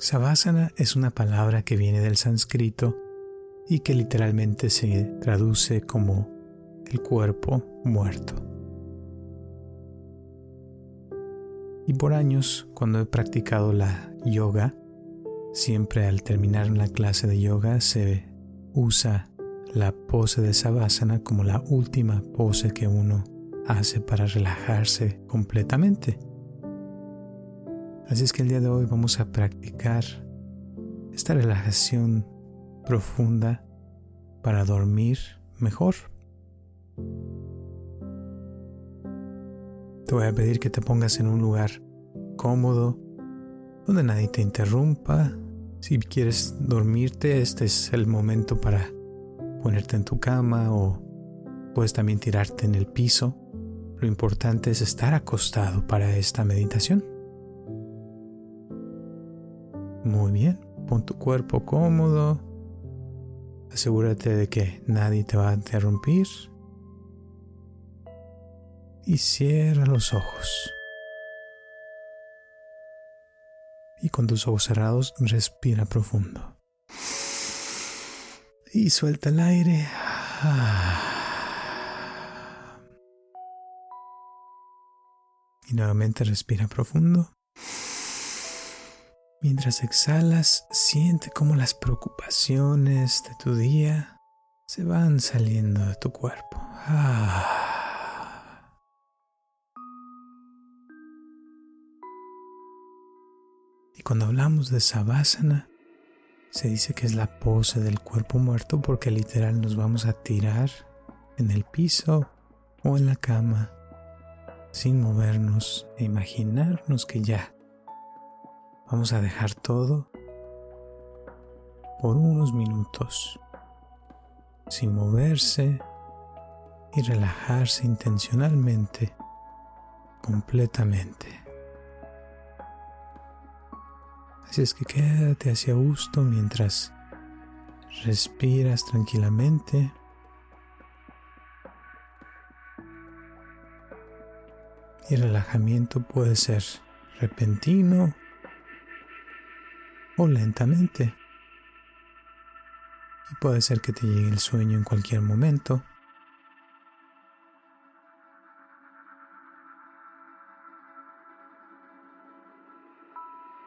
Savasana es una palabra que viene del sánscrito y que literalmente se traduce como el cuerpo muerto. Y por años, cuando he practicado la yoga, siempre al terminar una clase de yoga se usa la pose de Savasana como la última pose que uno hace para relajarse completamente. Así es que el día de hoy vamos a practicar esta relajación profunda para dormir mejor. Te voy a pedir que te pongas en un lugar cómodo, donde nadie te interrumpa. Si quieres dormirte, este es el momento para ponerte en tu cama o puedes también tirarte en el piso. Lo importante es estar acostado para esta meditación. Muy bien, pon tu cuerpo cómodo. Asegúrate de que nadie te va a interrumpir. Y cierra los ojos. Y con tus ojos cerrados, respira profundo. Y suelta el aire. Y nuevamente respira profundo. Mientras exhalas, siente cómo las preocupaciones de tu día se van saliendo de tu cuerpo. Ah. Y cuando hablamos de Savasana, se dice que es la pose del cuerpo muerto porque literal nos vamos a tirar en el piso o en la cama sin movernos e imaginarnos que ya Vamos a dejar todo por unos minutos sin moverse y relajarse intencionalmente completamente. Así es que quédate hacia gusto mientras respiras tranquilamente. Y el relajamiento puede ser repentino o lentamente. Y puede ser que te llegue el sueño en cualquier momento.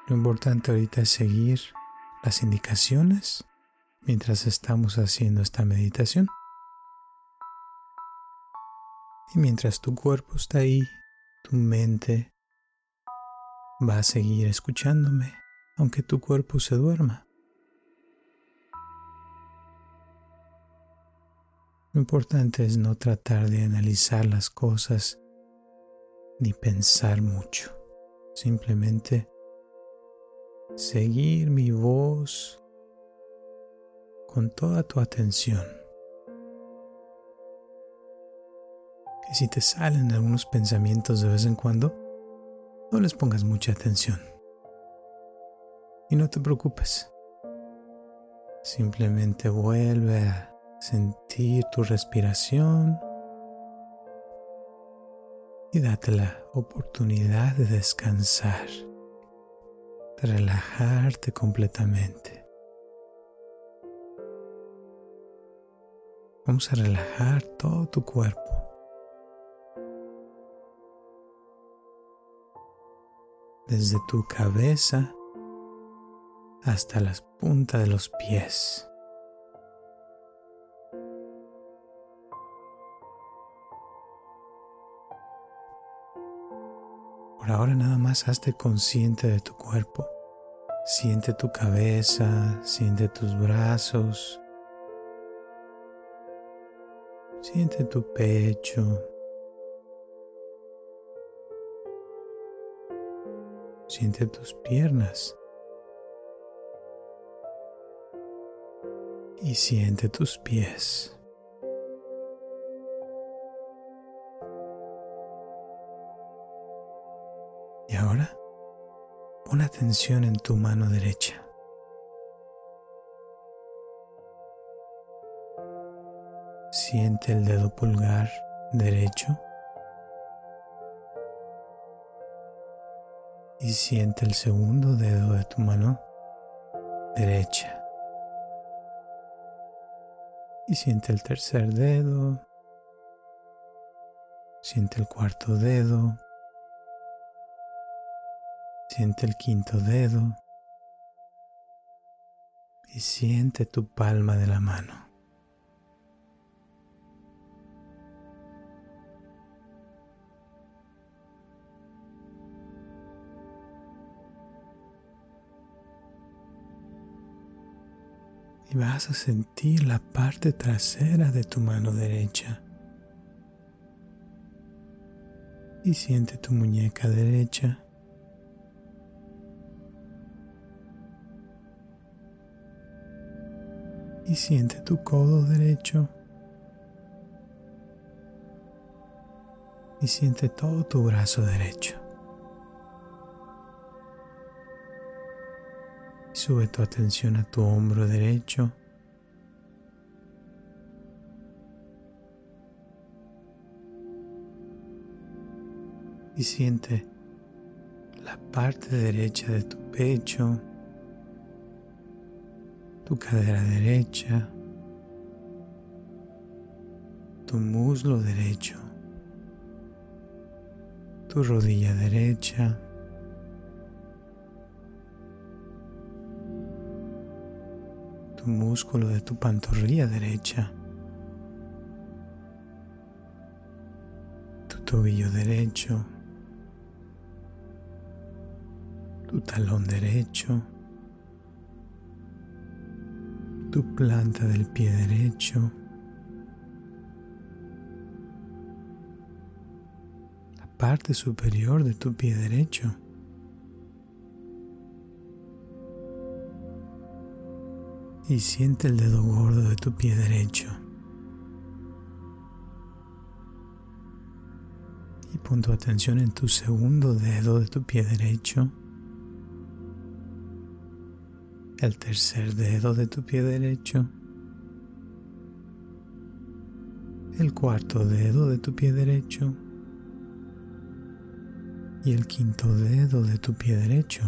Lo importante ahorita es seguir las indicaciones mientras estamos haciendo esta meditación. Y mientras tu cuerpo está ahí, tu mente va a seguir escuchándome aunque tu cuerpo se duerma. Lo importante es no tratar de analizar las cosas ni pensar mucho. Simplemente seguir mi voz con toda tu atención. Que si te salen algunos pensamientos de vez en cuando, no les pongas mucha atención. Y no te preocupes. Simplemente vuelve a sentir tu respiración y date la oportunidad de descansar, de relajarte completamente. Vamos a relajar todo tu cuerpo. Desde tu cabeza hasta las puntas de los pies. Por ahora nada más hazte consciente de tu cuerpo. Siente tu cabeza, siente tus brazos, siente tu pecho, siente tus piernas y siente tus pies. Y ahora pon atención en tu mano derecha. Siente el dedo pulgar derecho y siente el segundo dedo de tu mano derecha. Y siente el tercer dedo. Siente el cuarto dedo. Siente el quinto dedo. Y siente tu palma de la mano. Y vas a sentir la parte trasera de tu mano derecha. Y siente tu muñeca derecha. Y siente tu codo derecho. Y siente todo tu brazo derecho. Sube tu atención a tu hombro derecho. Y siente la parte derecha de tu pecho, tu cadera derecha, tu muslo derecho, tu rodilla derecha. Tu músculo de tu pantorrilla derecha, tu tobillo derecho, tu talón derecho, tu planta del pie derecho, la parte superior de tu pie derecho. Y siente el dedo gordo de tu pie derecho. Y pon tu atención en tu segundo dedo de tu pie derecho. El tercer dedo de tu pie derecho. El cuarto dedo de tu pie derecho. Y el quinto dedo de tu pie derecho.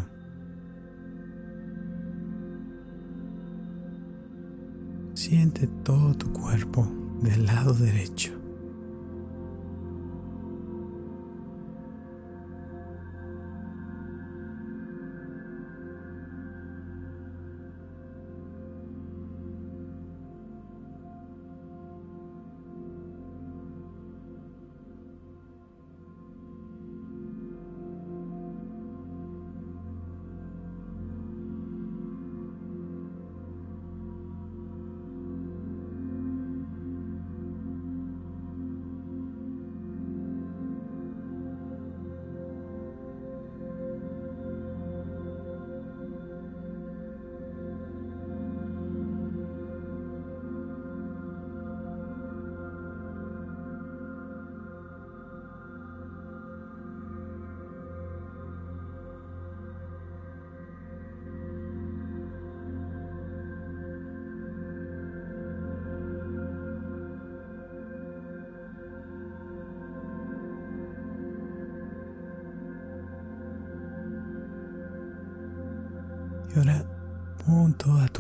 Siente todo tu cuerpo del lado derecho.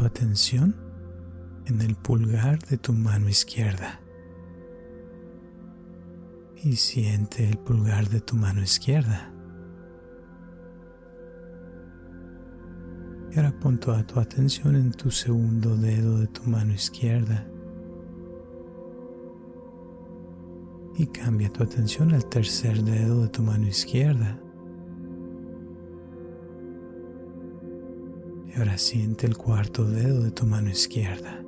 Atención en el pulgar de tu mano izquierda. Y siente el pulgar de tu mano izquierda. Y ahora pon toda tu atención en tu segundo dedo de tu mano izquierda. Y cambia tu atención al tercer dedo de tu mano izquierda. Y ahora siente el cuarto dedo de tu mano izquierda.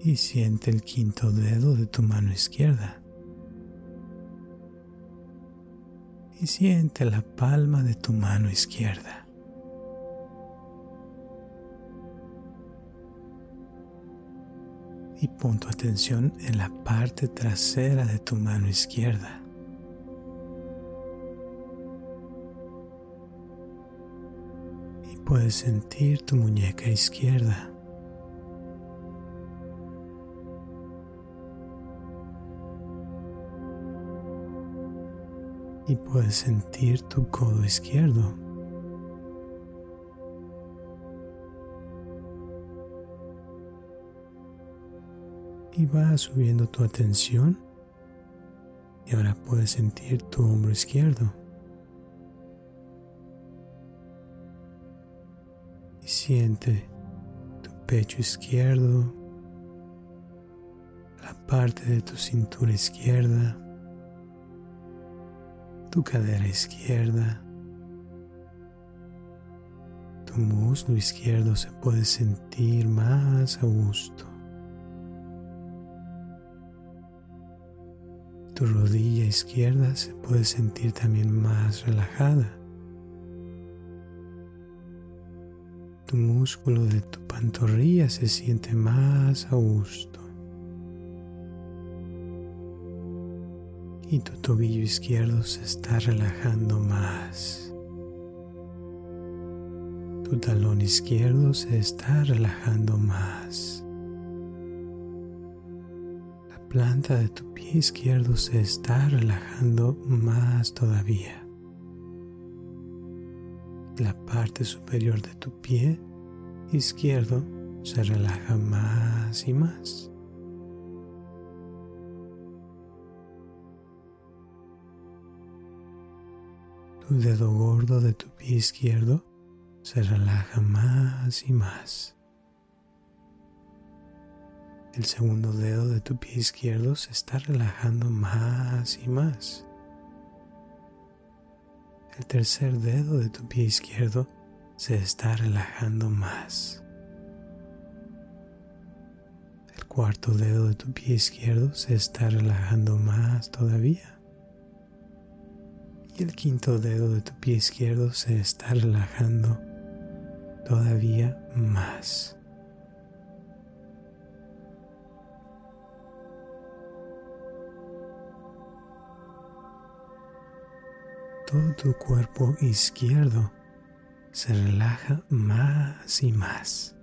Y siente el quinto dedo de tu mano izquierda. Y siente la palma de tu mano izquierda. Y pon tu atención en la parte trasera de tu mano izquierda. Puedes sentir tu muñeca izquierda. Y puedes sentir tu codo izquierdo. y va subiendo tu atención y ahora puedes sentir tu hombro izquierdo. Siente tu pecho izquierdo, la parte de tu cintura izquierda, tu cadera izquierda. Tu muslo izquierdo se puede sentir más a gusto. Tu rodilla izquierda se puede sentir también más relajada. Tu músculo de tu pantorrilla se siente más a gusto. Y tu tobillo izquierdo se está relajando más. Tu talón izquierdo se está relajando más planta de tu pie izquierdo se está relajando más todavía. La parte superior de tu pie izquierdo se relaja más y más. Tu dedo gordo de tu pie izquierdo se relaja más y más. El segundo dedo de tu pie izquierdo se está relajando más y más. El tercer dedo de tu pie izquierdo se está relajando más. El cuarto dedo de tu pie izquierdo se está relajando más todavía. Y el quinto dedo de tu pie izquierdo se está relajando todavía más. Todo tu cuerpo izquierdo se relaja más y más.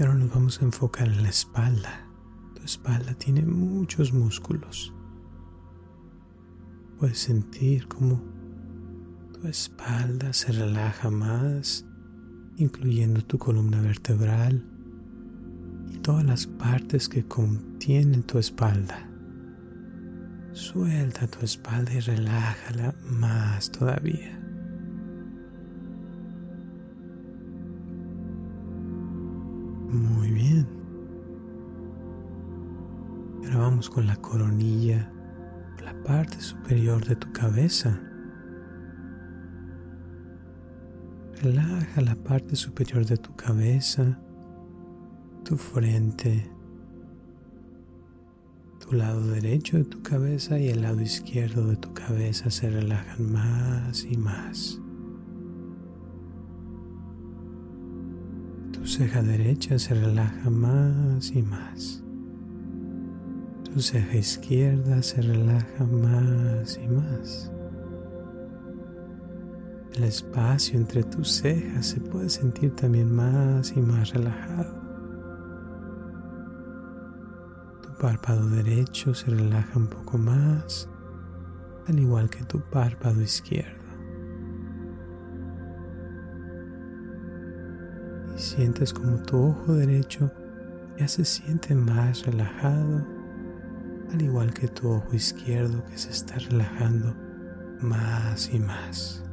Ahora nos vamos a enfocar en la espalda. Tu espalda tiene muchos músculos. Puedes sentir cómo tu espalda se relaja más, incluyendo tu columna vertebral y todas las partes que contienen tu espalda. Suelta tu espalda y relájala más todavía. Con la coronilla, la parte superior de tu cabeza. Relaja la parte superior de tu cabeza, tu frente, tu lado derecho de tu cabeza y el lado izquierdo de tu cabeza se relajan más y más. Tu ceja derecha se relaja más y más. Tu ceja izquierda se relaja más y más. El espacio entre tus cejas se puede sentir también más y más relajado. párpado derecho se relaja un poco más, al igual que tu párpado izquierdo. Y sientes como tu ojo derecho ya se siente más relajado, al igual que tu ojo izquierdo que se está relajando más y más.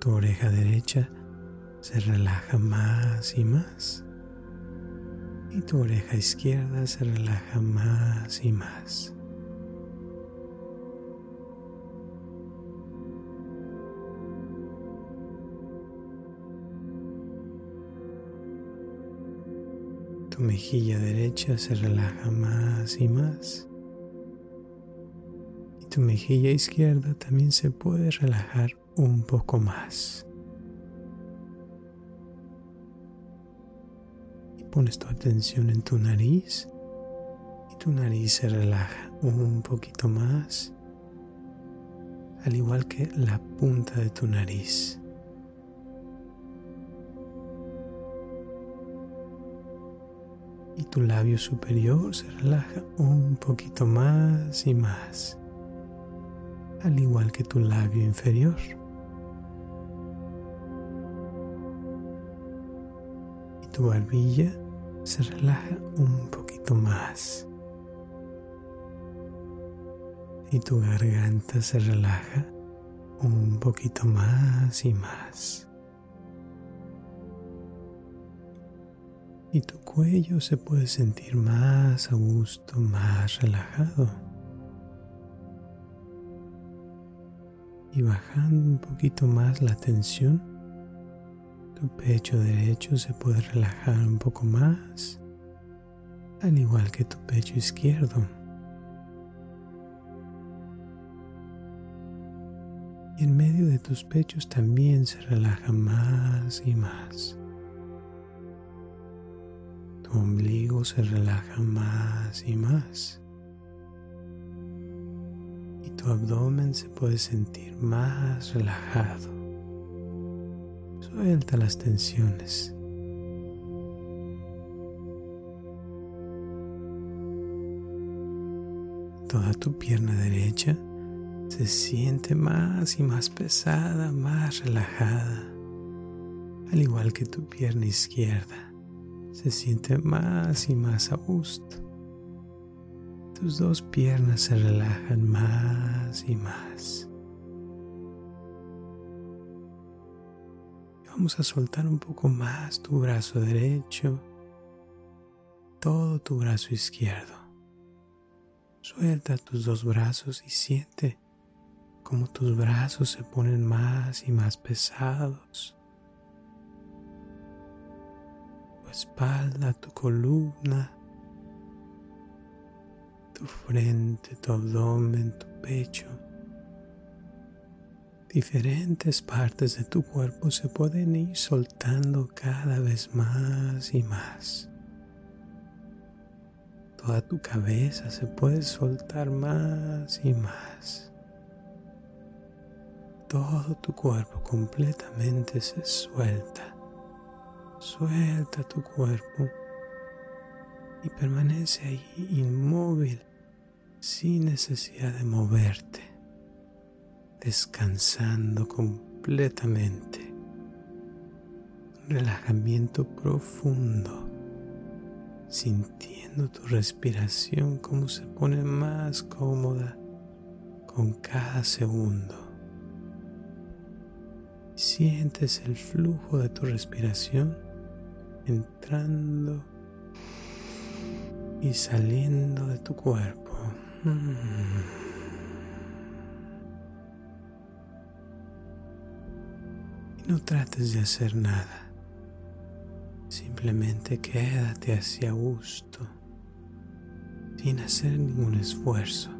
Tu oreja derecha se relaja más y más. Y tu oreja izquierda se relaja más y más. Tu mejilla derecha se relaja más y más. Y tu mejilla izquierda también se puede relajar un poco más. Y pones tu atención en tu nariz y tu nariz se relaja un poquito más, al igual que la punta de tu nariz. Y tu labio superior se relaja un poquito más y más, al igual que tu labio inferior. tu barbilla se relaja un poquito más y tu garganta se relaja un poquito más y más. Y tu cuello se puede sentir más a gusto, más relajado. Y bajando un poquito más la tensión, tu pecho derecho se puede relajar un poco más, al igual que tu pecho izquierdo. Y en medio de tus pechos también se relaja más y más. Tu ombligo se relaja más y más. Y tu abdomen se puede sentir más relajado. Suelta las tensiones. Toda tu pierna derecha se siente más y más pesada, más relajada, al igual que tu pierna izquierda se siente más y más a gusto. Tus dos piernas se relajan más y más. Vamos a soltar un poco más tu brazo derecho, todo tu brazo izquierdo. Suelta tus dos brazos y siente como tus brazos se ponen más y más pesados. Tu espalda, tu columna, tu frente, tu abdomen, tu pecho diferentes partes de tu cuerpo se pueden ir soltando cada vez más y más. Toda tu cabeza se puede soltar más y más. Todo tu cuerpo completamente se suelta. Suelta tu cuerpo y permanece ahí inmóvil sin necesidad de moverte descansando completamente. relajamiento profundo, sintiendo tu respiración como se pone más cómoda con cada segundo. Sientes el flujo de tu respiración entrando y saliendo de tu cuerpo. Mm. No trates de hacer nada. Simplemente quédate hacia gusto, sin hacer ningún esfuerzo,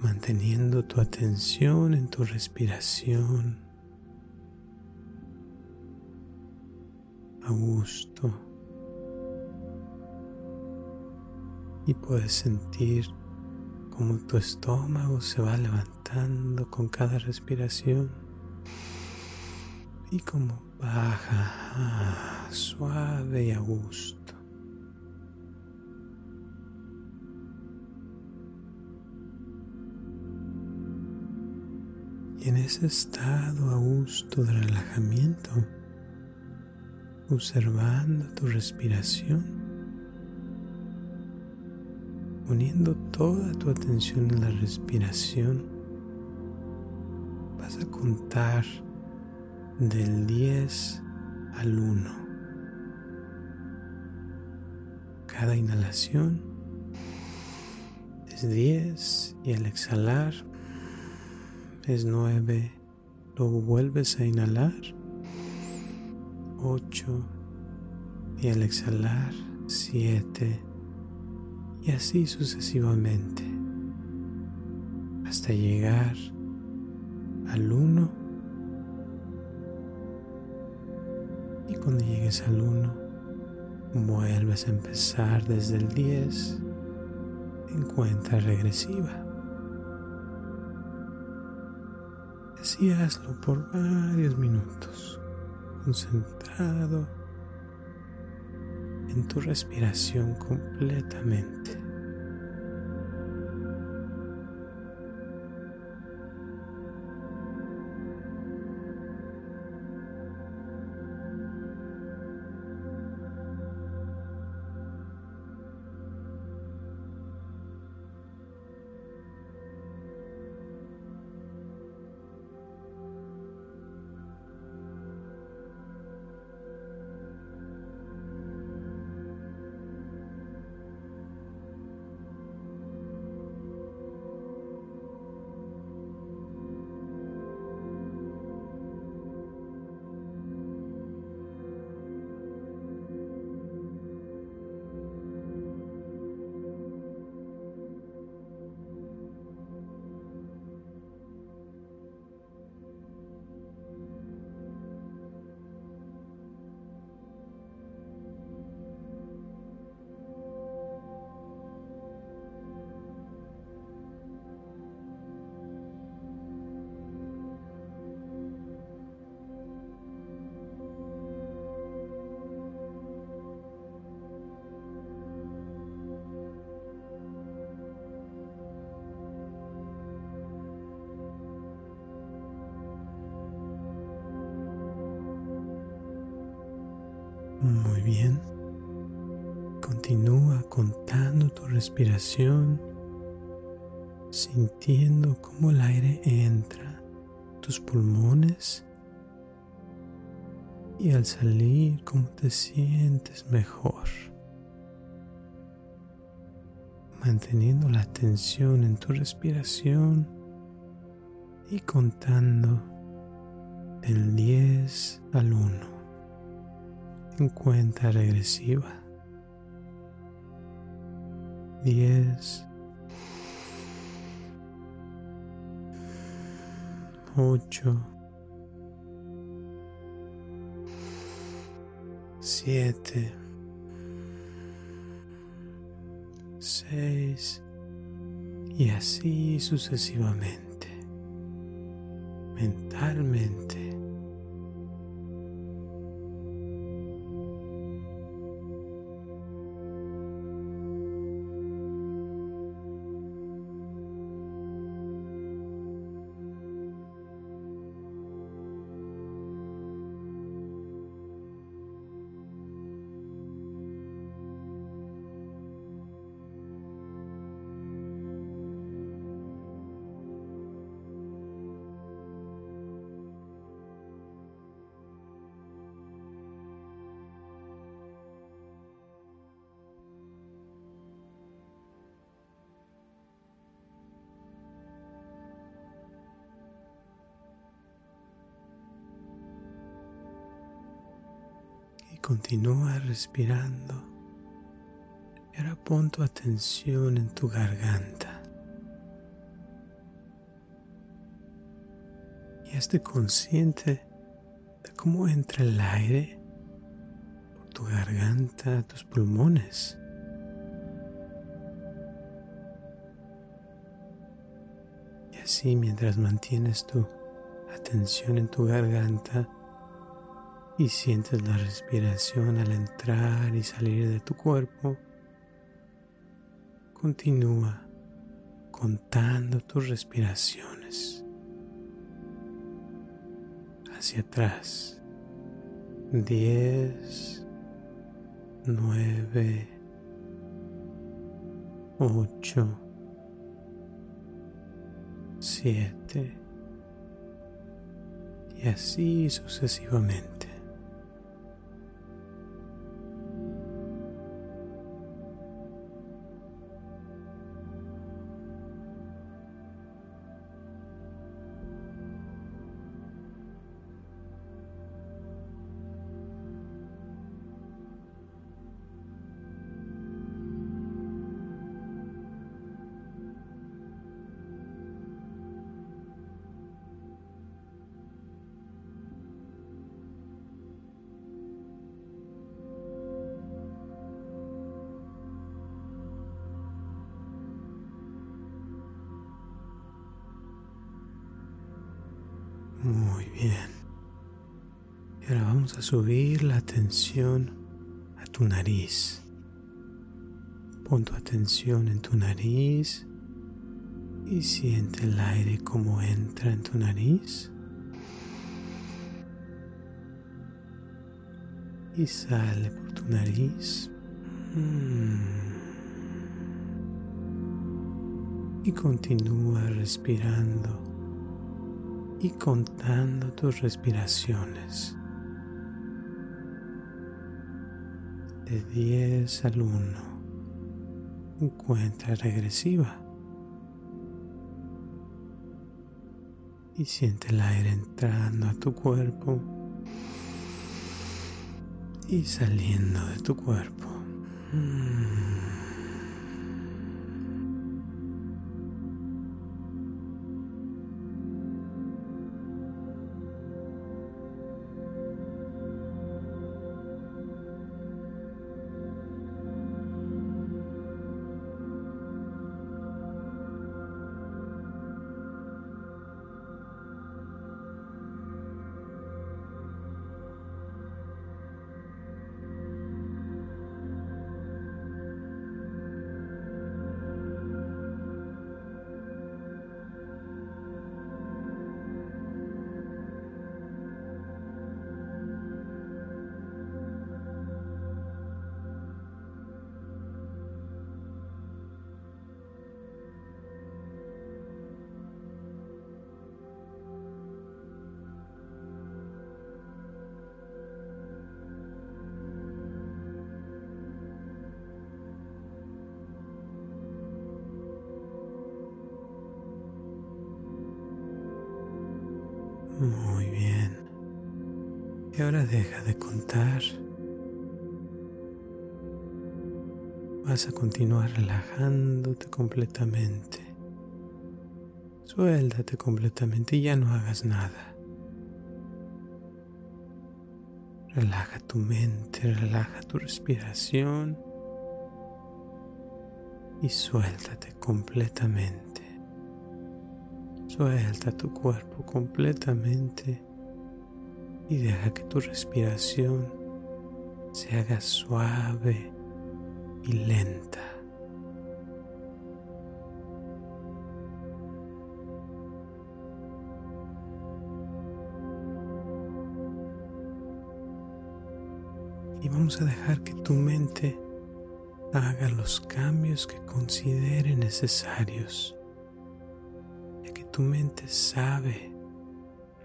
manteniendo tu atención en tu respiración, gusto. Y puedes sentir como tu estómago se va levantando con cada respiración y como baja ah, suave y a gusto. Y en ese estado a gusto de relajamiento, observando tu respiración, poniendo toda tu atención en la respiración, vas a contar del 10 al 1. Cada inhalación es 10 y al exhalar es 9. Luego vuelves a inhalar 8 y al exhalar 7 y así sucesivamente hasta llegar al 1 y cuando llegues al 1 vuelves a empezar desde el 10 en cuenta regresiva. Así hazlo por varios minutos, concentrado en tu respiración completamente. Respiración, sintiendo cómo el aire entra tus pulmones y al salir cómo te sientes mejor. Manteniendo la atención en tu respiración y contando del 10 al 1 en cuenta regresiva. 10 8 7 6 y así sucesivamente. Mentalmente Continúa respirando y pon tu atención en tu garganta. Y esté consciente de cómo entra el aire por tu garganta tus pulmones. así mientras mantienes tu atención en tu garganta y sientes la respiración al entrar y salir de tu cuerpo, continúa contando tus respiraciones hacia atrás. 10, 9, 8, 7 y así sucesivamente. Subir la atención a tu nariz. Pon tu atención en tu nariz y siente el aire como entra en tu nariz. Y sale por tu nariz. Mm. Y continúa respirando y contando tus respiraciones de 10 al 1. Encuentra regresiva y siente el aire entrando a tu cuerpo y saliendo de tu cuerpo. Mm. Vas a continuar relajándote completamente. Suéltate completamente y ya no hagas nada. Relaja tu mente, relaja tu respiración y suéltate completamente. Suelta tu cuerpo completamente y deja que tu respiración se haga suave y lenta. Y vamos a dejar que tu mente haga los cambios que considere necesarios tu mente sabe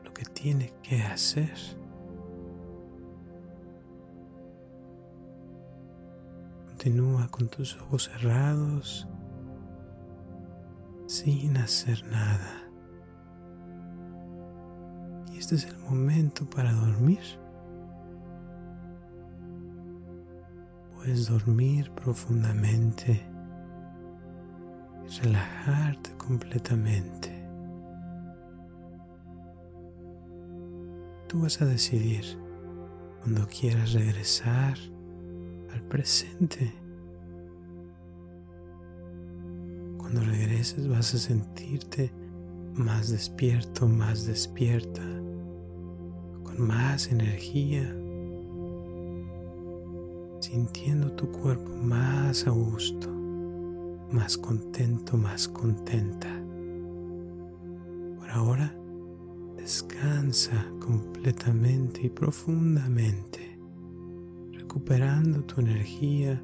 lo que tiene que hacer. Continúa con tus ojos cerrados sin hacer nada. Y este es el momento para dormir. Puedes dormir profundamente y relajarte completamente. Tú vas a decidir cuando quieras regresar al presente. Cuando regreses vas a sentirte más despierto, más despierta, con más energía, sintiendo tu cuerpo más a gusto, más contento, más contenta. Por ahora, descansa completamente y profundamente, recuperando tu energía,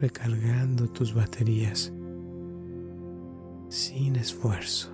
recargando tus baterías sin esfuerzo.